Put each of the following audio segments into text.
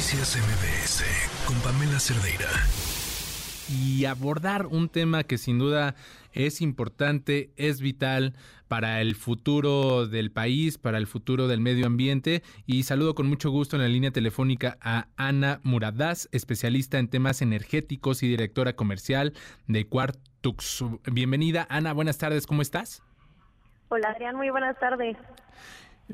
Noticias MBS con Pamela Cerdeira. Y abordar un tema que sin duda es importante, es vital para el futuro del país, para el futuro del medio ambiente. Y saludo con mucho gusto en la línea telefónica a Ana Muradaz, especialista en temas energéticos y directora comercial de Quartux. Bienvenida, Ana, buenas tardes, ¿cómo estás? Hola, Adrián, muy buenas tardes.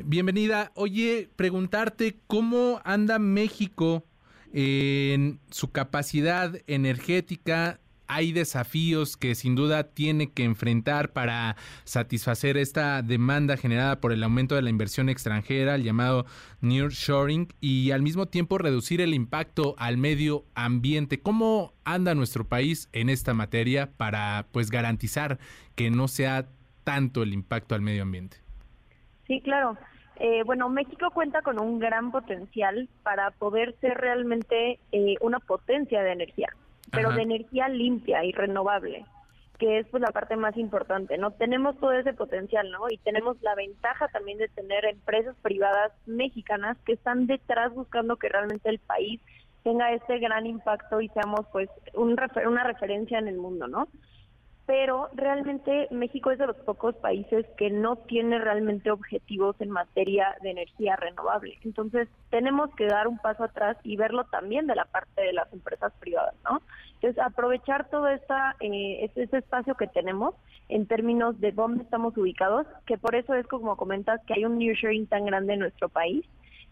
Bienvenida. Oye, preguntarte cómo anda México en su capacidad energética. Hay desafíos que sin duda tiene que enfrentar para satisfacer esta demanda generada por el aumento de la inversión extranjera, el llamado nearshoring, y al mismo tiempo reducir el impacto al medio ambiente. ¿Cómo anda nuestro país en esta materia para pues garantizar que no sea tanto el impacto al medio ambiente? Sí, claro. Eh, bueno, México cuenta con un gran potencial para poder ser realmente eh, una potencia de energía, pero de energía limpia y renovable, que es pues la parte más importante, ¿no? Tenemos todo ese potencial, ¿no? Y tenemos la ventaja también de tener empresas privadas mexicanas que están detrás buscando que realmente el país tenga este gran impacto y seamos pues un una referencia en el mundo, ¿no? Pero realmente México es de los pocos países que no tiene realmente objetivos en materia de energía renovable. Entonces, tenemos que dar un paso atrás y verlo también de la parte de las empresas privadas, ¿no? Entonces, aprovechar todo esta, eh, ese, espacio que tenemos en términos de dónde estamos ubicados, que por eso es como comentas que hay un sharing tan grande en nuestro país,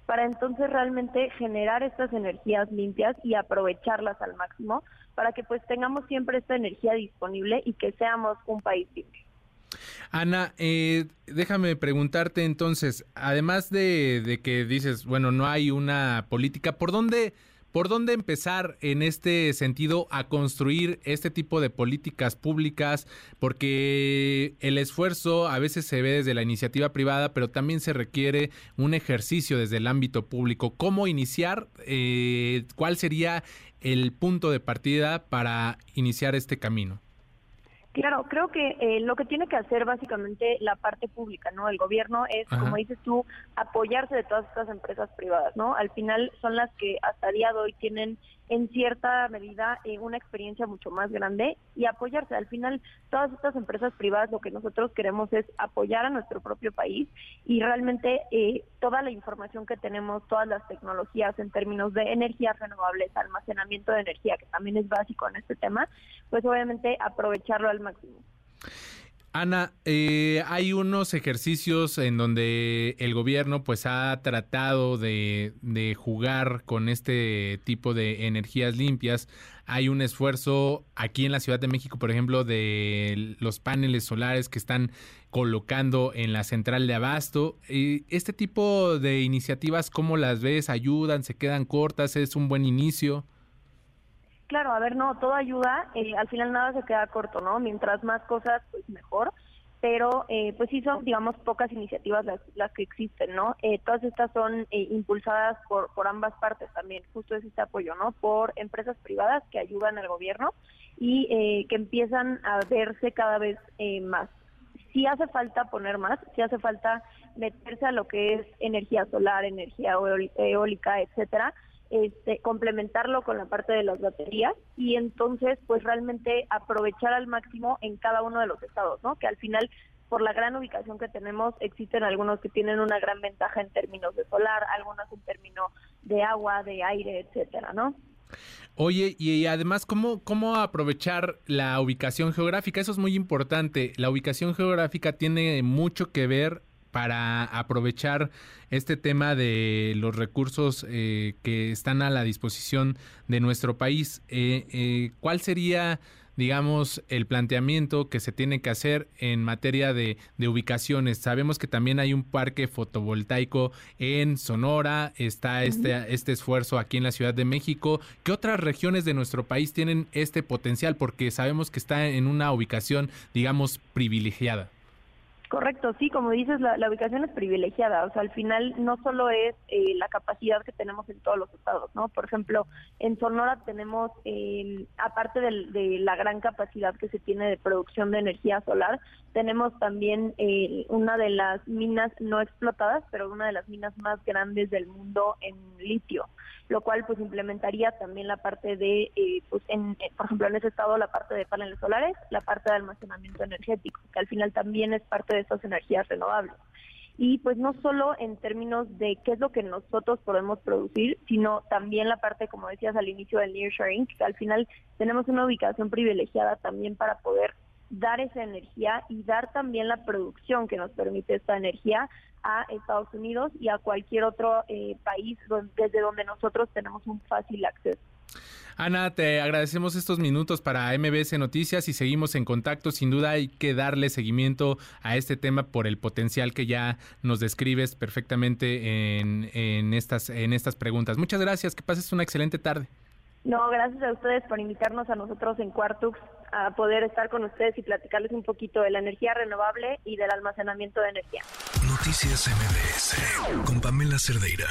para entonces realmente generar estas energías limpias y aprovecharlas al máximo para que pues tengamos siempre esta energía disponible y que seamos un país limpio. Ana, eh, déjame preguntarte entonces, además de, de que dices, bueno, no hay una política, ¿por dónde ¿Por dónde empezar en este sentido a construir este tipo de políticas públicas? Porque el esfuerzo a veces se ve desde la iniciativa privada, pero también se requiere un ejercicio desde el ámbito público. ¿Cómo iniciar? Eh, ¿Cuál sería el punto de partida para iniciar este camino? Claro, creo que eh, lo que tiene que hacer básicamente la parte pública, ¿no? El gobierno es, como dices tú, apoyarse de todas estas empresas privadas, ¿no? Al final son las que hasta día de hoy tienen en cierta medida eh, una experiencia mucho más grande y apoyarse. Al final, todas estas empresas privadas lo que nosotros queremos es apoyar a nuestro propio país y realmente eh, toda la información que tenemos, todas las tecnologías en términos de energías renovables, almacenamiento de energía, que también es básico en este tema, pues obviamente aprovecharlo al Ana, eh, hay unos ejercicios en donde el gobierno pues ha tratado de, jugar con este tipo de energías limpias. Hay un esfuerzo aquí en la Ciudad de México, por ejemplo, de los paneles solares que están colocando en la central de abasto. ¿Este tipo de iniciativas cómo las ves? ¿Ayudan? ¿Se quedan cortas? ¿Es un buen inicio? Claro, a ver, no, todo ayuda, eh, al final nada se queda corto, ¿no? Mientras más cosas, pues mejor, pero eh, pues sí son, digamos, pocas iniciativas las, las que existen, ¿no? Eh, todas estas son impulsadas por, por ambas partes también, justo es este apoyo, ¿no? Por empresas privadas que ayudan al gobierno y que empiezan a verse cada vez más. Sí hace falta poner más, sí hace falta meterse a lo que es energía solar, energía eólica, etcétera, este, complementarlo con la parte de las baterías y entonces pues realmente aprovechar al máximo en cada uno de los estados, ¿no? Que al final por la gran ubicación que tenemos existen algunos que tienen una gran ventaja en términos de solar, algunos en términos de agua, de aire, etcétera, ¿no? Oye, y además, ¿cómo, ¿cómo aprovechar la ubicación geográfica? Eso es muy importante. La ubicación geográfica tiene mucho que ver para aprovechar este tema de los recursos eh, que están a la disposición de nuestro país. Eh, eh, ¿Cuál sería, digamos, el planteamiento que se tiene que hacer en materia de, ubicaciones? Sabemos que también hay un parque fotovoltaico en Sonora, está este, este esfuerzo aquí en la Ciudad de México. ¿Qué otras regiones de nuestro país tienen este potencial? Porque sabemos que está en una ubicación, digamos, privilegiada. Correcto, sí, como dices, la, ubicación es privilegiada, o sea, al final no solo es eh, la capacidad que tenemos en todos los estados, ¿no? Por ejemplo, En Sonora tenemos, eh, aparte de, la gran capacidad que se tiene de producción de energía solar, tenemos también eh, una de las minas no explotadas, pero una de las minas más grandes del mundo en litio, lo cual pues implementaría también la parte de, eh, pues en, por ejemplo, en ese estado la parte de paneles solares, la parte de almacenamiento energético, que al final también es parte de estas energías renovables y pues no solo en términos de qué es lo que nosotros podemos producir, sino también la parte, como decías al inicio del nearshoring, que al final tenemos una ubicación privilegiada también para poder dar esa energía y dar también la producción que nos permite esta energía a Estados Unidos y a cualquier otro eh, país desde donde nosotros tenemos un fácil acceso. Ana, te agradecemos estos minutos para MBS Noticias y seguimos en contacto. Sin duda hay que darle seguimiento a este tema por el potencial que ya nos describes perfectamente en, estas, en estas preguntas. Muchas gracias, que pases una excelente tarde. No, gracias a ustedes por invitarnos a nosotros en Quartux a poder estar con ustedes y platicarles un poquito de la energía renovable y del almacenamiento de energía. Noticias MBS con Pamela Cerdeira.